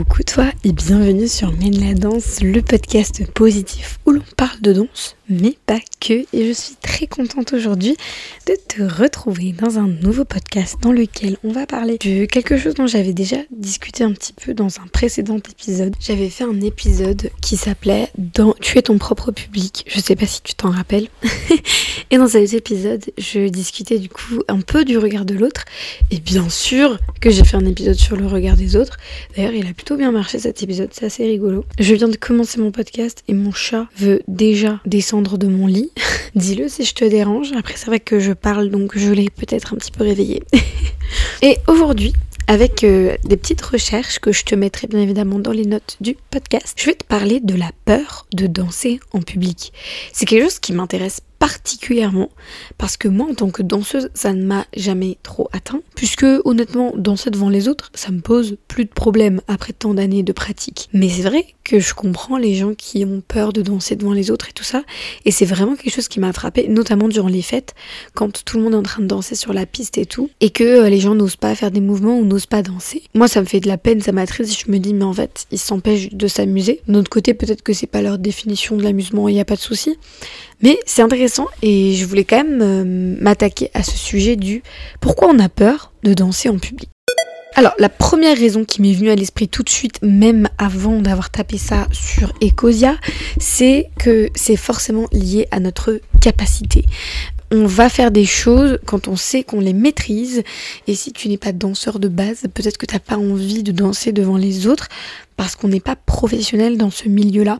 Coucou toi et bienvenue sur Mène la danse, le podcast positif où l'on parle de danse, mais pas que. Et je suis très contente aujourd'hui de te retrouver dans un nouveau podcast dans lequel on va parler de quelque chose dont j'avais déjà discuté un petit peu dans un précédent épisode. J'avais fait un épisode qui s'appelait dans Tu es ton propre public. Je sais pas si tu t'en rappelles. et dans cet épisode, je discutais du coup un peu du regard de l'autre. Et bien sûr que j'ai fait un épisode sur le regard des autres. D'ailleurs, il a plutôt bien marché cet épisode, c'est assez rigolo. Je viens de commencer mon podcast et mon chat veut déjà descendre de mon lit. Dis-le si je te dérange. Après, c'est vrai que je parle donc je l'ai peut-être un petit peu réveillé. et aujourd'hui, avec euh, des petites recherches que je te mettrai bien évidemment dans les notes du podcast, je vais te parler de la peur de danser en public. C'est quelque chose qui m'intéresse particulièrement parce que moi en tant que danseuse ça ne m'a jamais trop atteint puisque honnêtement danser devant les autres ça me pose plus de problèmes après tant d'années de pratique. Mais c'est vrai que je comprends les gens qui ont peur de danser devant les autres et tout ça et c'est vraiment quelque chose qui m'a frappé notamment durant les fêtes quand tout le monde est en train de danser sur la piste et tout et que euh, les gens n'osent pas faire des mouvements ou n'osent pas danser. Moi ça me fait de la peine ça m'attriste je me dis mais en fait ils s'empêchent de s'amuser. D'un autre côté peut-être que c'est pas leur définition de l'amusement il n'y a pas de souci. Mais c'est intéressant et je voulais quand même euh, m'attaquer à ce sujet du pourquoi on a peur de danser en public. Alors, la première raison qui m'est venue à l'esprit tout de suite, même avant d'avoir tapé ça sur Ecosia, c'est que c'est forcément lié à notre capacité. On va faire des choses quand on sait qu'on les maîtrise. Et si tu n'es pas danseur de base, peut-être que tu n'as pas envie de danser devant les autres parce qu'on n'est pas professionnel dans ce milieu-là.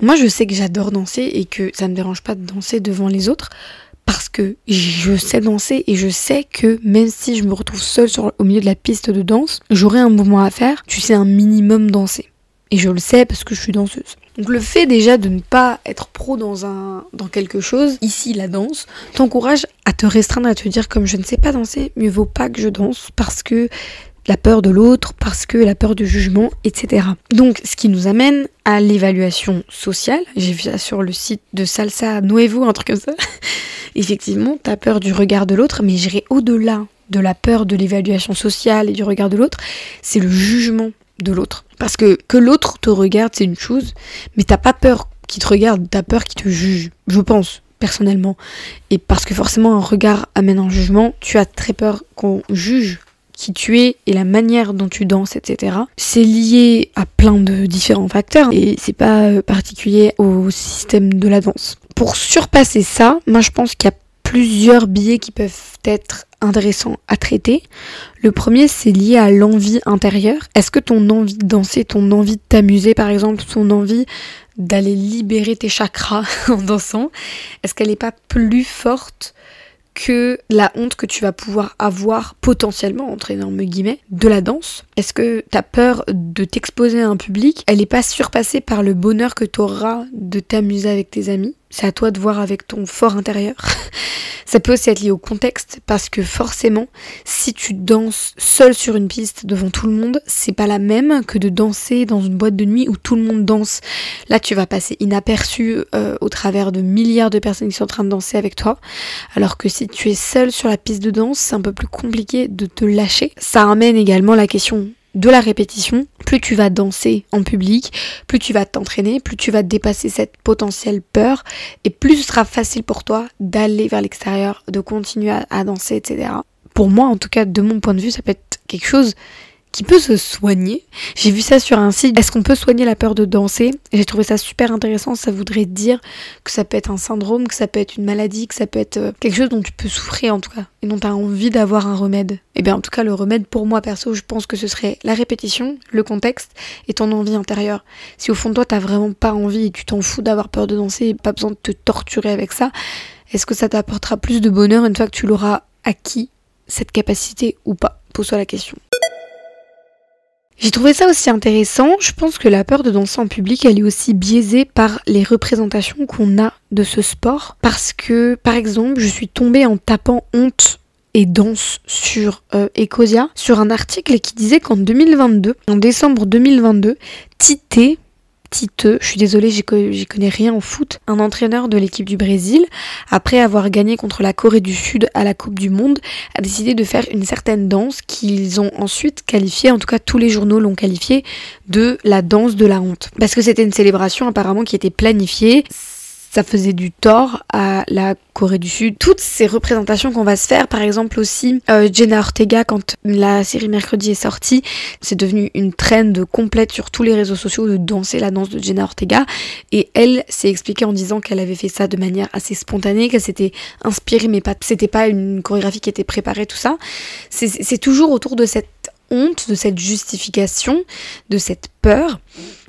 Moi, je sais que j'adore danser et que ça ne me dérange pas de danser devant les autres parce que je sais danser et je sais que même si je me retrouve seule au milieu de la piste de danse, j'aurai un mouvement à faire, tu sais un minimum danser. Et je le sais parce que je suis danseuse. Donc le fait déjà de ne pas être pro dans un dans quelque chose, ici la danse, t'encourage à te restreindre à te dire comme je ne sais pas danser, mieux vaut pas que je danse parce que la peur de l'autre, parce que la peur du jugement, etc. Donc, ce qui nous amène à l'évaluation sociale. J'ai vu ça sur le site de Salsa Nuevo, un truc comme ça. Effectivement, t'as peur du regard de l'autre, mais j'irai au-delà de la peur de l'évaluation sociale et du regard de l'autre, c'est le jugement de l'autre. Parce que que l'autre te regarde, c'est une chose, mais t'as pas peur qu'il te regarde, t'as peur qu'il te juge, je pense personnellement. Et parce que forcément un regard amène un jugement, tu as très peur qu'on juge qui tu es et la manière dont tu danses, etc. C'est lié à plein de différents facteurs et c'est pas euh, particulier au système de la danse. Pour surpasser ça, moi je pense qu'il y a plusieurs biais qui peuvent être intéressants à traiter. Le premier, c'est lié à l'envie intérieure. Est-ce que ton envie de danser, ton envie de t'amuser par exemple, ton envie d'aller libérer tes chakras en dansant, est-ce qu'elle n'est pas plus forte que la honte que tu vas pouvoir avoir potentiellement, entre énormes guillemets, de la danse? Est-ce que ta peur de t'exposer à un public, elle n'est pas surpassée par le bonheur que tu auras de t'amuser avec tes amis? C'est à toi de voir avec ton fort intérieur. Ça peut aussi être lié au contexte parce que forcément, si tu danses seul sur une piste devant tout le monde, c'est pas la même que de danser dans une boîte de nuit où tout le monde danse. Là, tu vas passer inaperçu euh, au travers de milliards de personnes qui sont en train de danser avec toi. Alors que si tu es seul sur la piste de danse, c'est un peu plus compliqué de te lâcher. Ça amène également la question de la répétition, plus tu vas danser en public, plus tu vas t'entraîner, plus tu vas dépasser cette potentielle peur, et plus ce sera facile pour toi d'aller vers l'extérieur, de continuer à, danser, etc. Pour moi, en tout cas, de mon point de vue, ça peut être quelque chose qui peut se soigner. J'ai vu ça sur un site. Est-ce qu'on peut soigner la peur de danser? J'ai trouvé ça super intéressant. Ça voudrait dire que ça peut être un syndrome, que ça peut être une maladie, que ça peut être euh, quelque chose dont tu peux souffrir en tout cas et dont tu as envie d'avoir un remède. Et eh bien en tout cas le remède pour moi perso, je pense que ce serait la répétition, le contexte et ton envie intérieure. Si au fond de toi t'as vraiment pas envie et tu t'en fous d'avoir peur de danser pas besoin de te torturer avec ça, est-ce que ça t'apportera plus de bonheur une fois que tu l'auras acquis cette capacité ou pas? Pose-toi la question. J'ai trouvé ça aussi intéressant. Je pense que la peur de danser en public, elle est aussi biaisée par les représentations qu'on a de ce sport. Parce que, par exemple, je suis tombée en tapant honte et danse sur euh, Ecosia, sur un article qui disait qu'en 2022, en décembre 2022, Tité, titeux. Je suis désolée, j'y connais rien au foot. Un entraîneur de l'équipe du Brésil, après avoir gagné contre la Corée du Sud à la Coupe du Monde, a décidé de faire une certaine danse qu'ils ont ensuite qualifiée, en tout cas tous les journaux l'ont qualifiée, de la danse de la honte. Parce que c'était une célébration apparemment qui était planifiée ça faisait du tort à la Corée du Sud. Toutes ces représentations qu'on va se faire, par exemple aussi euh, Jenna Ortega, quand la série Mercredi est sortie, c'est devenu une trend complète sur tous les réseaux sociaux de danser la danse de Jenna Ortega. Et elle s'est expliquée en disant qu'elle avait fait ça de manière assez spontanée, qu'elle s'était inspirée, mais pas, c'était pas une chorégraphie qui était préparée, tout ça. C'est toujours autour de cette honte, de cette justification, de cette peur,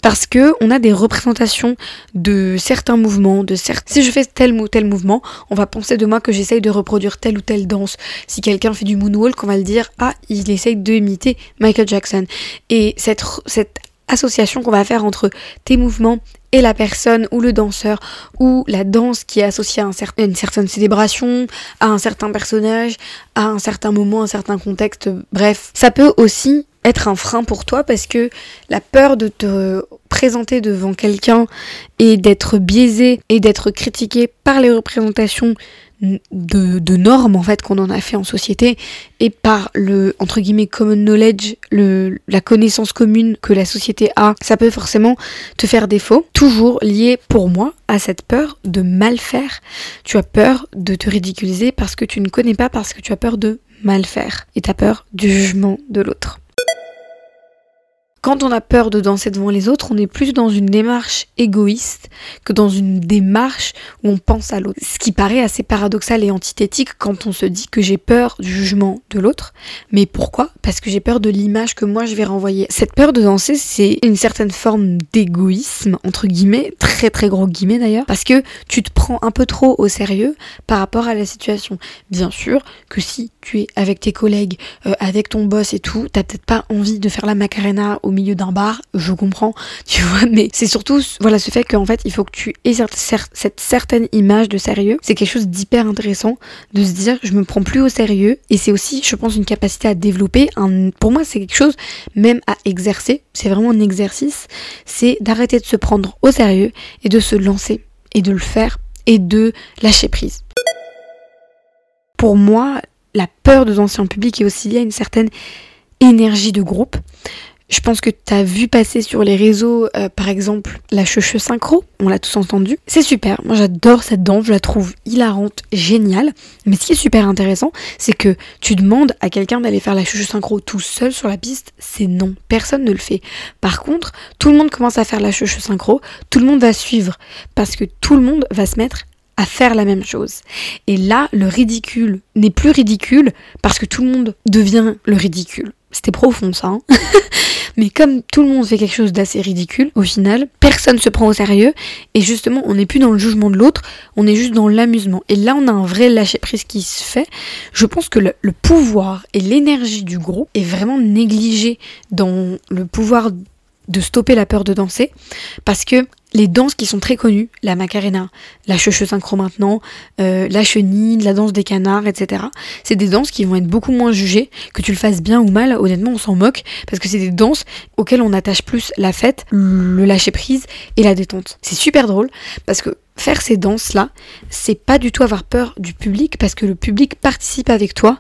parce que on a des représentations de certains mouvements, de certes. Si je fais tel ou tel mouvement, on va penser de moi que j'essaye de reproduire telle ou telle danse. Si quelqu'un fait du moonwalk, on va le dire ah il essaye de imiter Michael Jackson. Et cette cette association qu'on va faire entre tes mouvements et la personne ou le danseur ou la danse qui est associée à, une certaine célébration, à un certain personnage, à un certain moment, un certain contexte, bref. Ça peut aussi être un frein pour toi parce que la peur de te présenter devant quelqu'un et d'être biaisé et d'être critiqué par les représentations de, normes en fait qu'on en a fait en société et par le entre guillemets common knowledge, le, la connaissance commune que la société a, ça peut forcément te faire défaut. Toujours lié pour moi à cette peur de mal faire. Tu as peur de te ridiculiser parce que tu ne connais pas, parce que tu as peur de mal faire et tu as peur du jugement de l'autre. Quand on a peur de danser devant les autres, on est plus dans une démarche égoïste que dans une démarche où on pense à l'autre. Ce qui paraît assez paradoxal et antithétique quand on se dit que j'ai peur du jugement de l'autre. Mais pourquoi? Parce que j'ai peur de l'image que moi je vais renvoyer. Cette peur de danser, c'est une certaine forme d'égoïsme, entre guillemets, très très gros guillemets d'ailleurs, parce que tu te prends un peu trop au sérieux par rapport à la situation. Bien sûr que si tu es avec tes collègues, euh, avec ton boss et tout, t'as peut-être pas envie de faire la macarena au milieu d'un bar, je comprends, tu vois, mais c'est surtout voilà ce fait qu'en fait il faut que tu aies cette certaine image de sérieux. C'est quelque chose d'hyper intéressant de se dire je me prends plus au sérieux et c'est aussi je pense une capacité à développer. Pour moi c'est quelque chose même à exercer, c'est vraiment un exercice, c'est d'arrêter de se prendre au sérieux et de se lancer et de le faire et de lâcher prise. Pour moi, la peur de danser en public est aussi liée à une certaine énergie de groupe. Je pense que tu as vu passer sur les réseaux, euh, par exemple, la cheveux synchro. On l'a tous entendu. C'est super. Moi, j'adore cette danse. Je la trouve hilarante, géniale. Mais ce qui est super intéressant, c'est que tu demandes à quelqu'un d'aller faire la cheveux synchro tout seul sur la piste. C'est non. Personne ne le fait. Par contre, tout le monde commence à faire la cheveux synchro. Tout le monde va suivre. Parce que tout le monde va se mettre à faire la même chose. Et là, le ridicule n'est plus ridicule parce que tout le monde devient le ridicule. C'était profond ça. Hein Mais comme tout le monde fait quelque chose d'assez ridicule, au final, personne se prend au sérieux. Et justement, on n'est plus dans le jugement de l'autre, on est juste dans l'amusement. Et là, on a un vrai lâcher-prise qui se fait. Je pense que le, le pouvoir et l'énergie du groupe est vraiment négligé dans le pouvoir de stopper la peur de danser. Parce que les danses qui sont très connues, la Macarena, la cheveux synchro maintenant, euh, la chenille, la danse des canards, etc. C'est des danses qui vont être beaucoup moins jugées, que tu le fasses bien ou mal, honnêtement on s'en moque, parce que c'est des danses auxquelles on attache plus la fête, le lâcher prise et la détente. C'est super drôle, parce que faire ces danses-là, c'est pas du tout avoir peur du public, parce que le public participe avec toi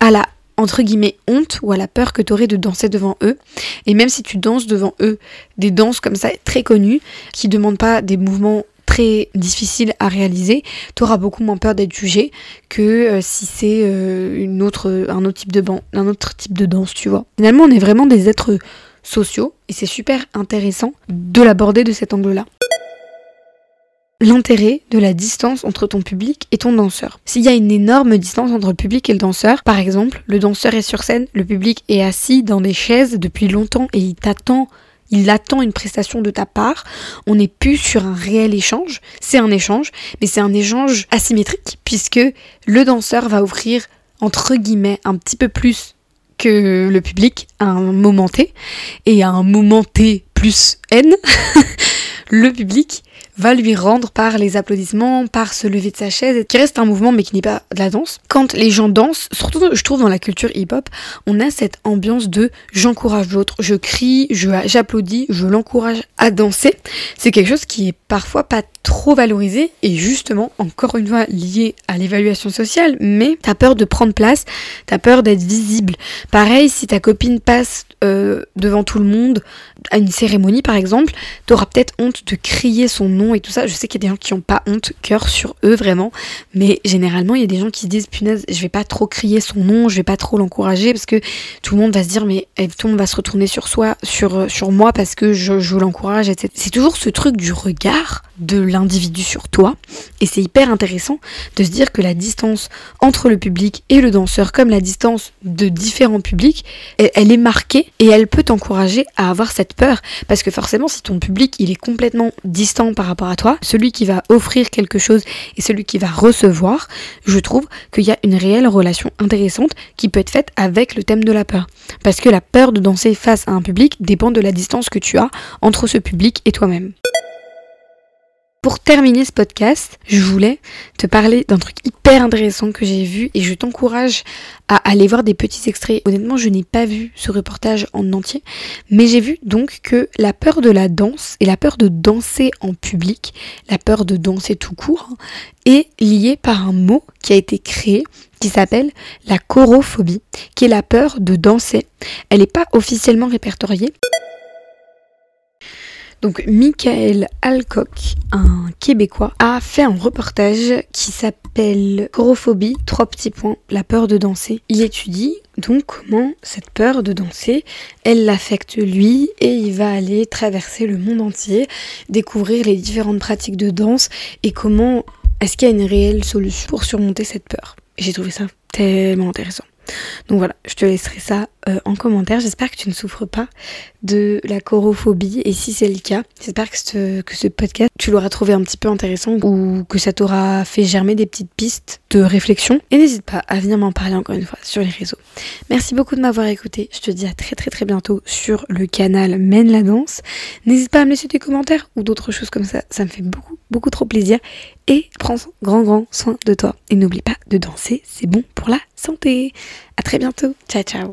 à la entre guillemets honte ou à la peur que tu aurais de danser devant eux. Et même si tu danses devant eux, des danses comme ça très connues, qui demandent pas des mouvements très difficiles à réaliser, tu auras beaucoup moins peur d'être jugé que euh, si c'est euh, une autre, un, autre type de un autre type de danse, tu vois. Finalement, on est vraiment des êtres sociaux et c'est super intéressant de l'aborder de cet angle-là l'intérêt de la distance entre ton public et ton danseur. S'il y a une énorme distance entre le public et le danseur, par exemple, le danseur est sur scène, le public est assis dans des chaises depuis longtemps et il t'attend il attend une prestation de ta part. On n'est plus sur un réel échange. C'est un échange, mais c'est un échange asymétrique puisque le danseur va offrir entre guillemets un petit peu plus que le public à un moment T et à un moment T plus N, le public va lui rendre par les applaudissements, par se lever de sa chaise, qui reste un mouvement mais qui n'est pas de la danse. Quand les gens dansent, surtout je trouve dans la culture hip-hop, on a cette ambiance de j'encourage l'autre, je crie, j'applaudis, je l'encourage à danser. C'est quelque chose qui est parfois pas trop valorisé et justement encore une fois lié à l'évaluation sociale mais t'as peur de prendre place t'as peur d'être visible pareil si ta copine passe euh, devant tout le monde à une cérémonie par exemple t'auras peut-être honte de crier son nom et tout ça je sais qu'il y a des gens qui ont pas honte cœur sur eux vraiment mais généralement il y a des gens qui se disent punaise je vais pas trop crier son nom je vais pas trop l'encourager parce que tout le monde va se dire mais eh, tout le monde va se retourner sur soi sur, euh, sur moi parce que je, je l'encourage etc c'est toujours ce truc du regard de l'individu sur toi. Et c'est hyper intéressant de se dire que la distance entre le public et le danseur, comme la distance de différents publics, elle est marquée et elle peut t'encourager à avoir cette peur. Parce que forcément, si ton public il est complètement distant par rapport à toi, celui qui va offrir quelque chose et celui qui va recevoir, je trouve qu'il y a une réelle relation intéressante qui peut être faite avec le thème de la peur. Parce que la peur de danser face à un public dépend de la distance que tu as entre ce public et toi-même. Pour terminer ce podcast, je voulais te parler d'un truc hyper intéressant que j'ai vu et je t'encourage à aller voir des petits extraits. Honnêtement, je n'ai pas vu ce reportage en entier, mais j'ai vu donc que la peur de la danse et la peur de danser en public, la peur de danser tout court, est liée par un mot qui a été créé qui s'appelle la chorophobie, qui est la peur de danser. Elle n'est pas officiellement répertoriée. Donc Michael Alcock, un Québécois, a fait un reportage qui s'appelle Chorophobie, trois petits points, la peur de danser. Il étudie donc comment cette peur de danser, elle l'affecte lui et il va aller traverser le monde entier, découvrir les différentes pratiques de danse et comment est-ce qu'il y a une réelle solution pour surmonter cette peur? J'ai trouvé ça tellement intéressant. Donc voilà, je te laisserai ça euh, en commentaire. J'espère que tu ne souffres pas de la chorophobie. Et si c'est le cas, j'espère que ce, que ce podcast, tu l'auras trouvé un petit peu intéressant ou que ça t'aura fait germer des petites pistes de réflexion. Et n'hésite pas à venir m'en parler encore une fois sur les réseaux. Merci beaucoup de m'avoir écouté. Je te dis à très très très bientôt sur le canal Mène la danse. N'hésite pas à me laisser des commentaires ou d'autres choses comme ça. Ça me fait beaucoup beaucoup trop plaisir. Et prends grand grand soin de toi. Et n'oublie pas de danser, c'est bon pour la santé. À très bientôt. Ciao ciao.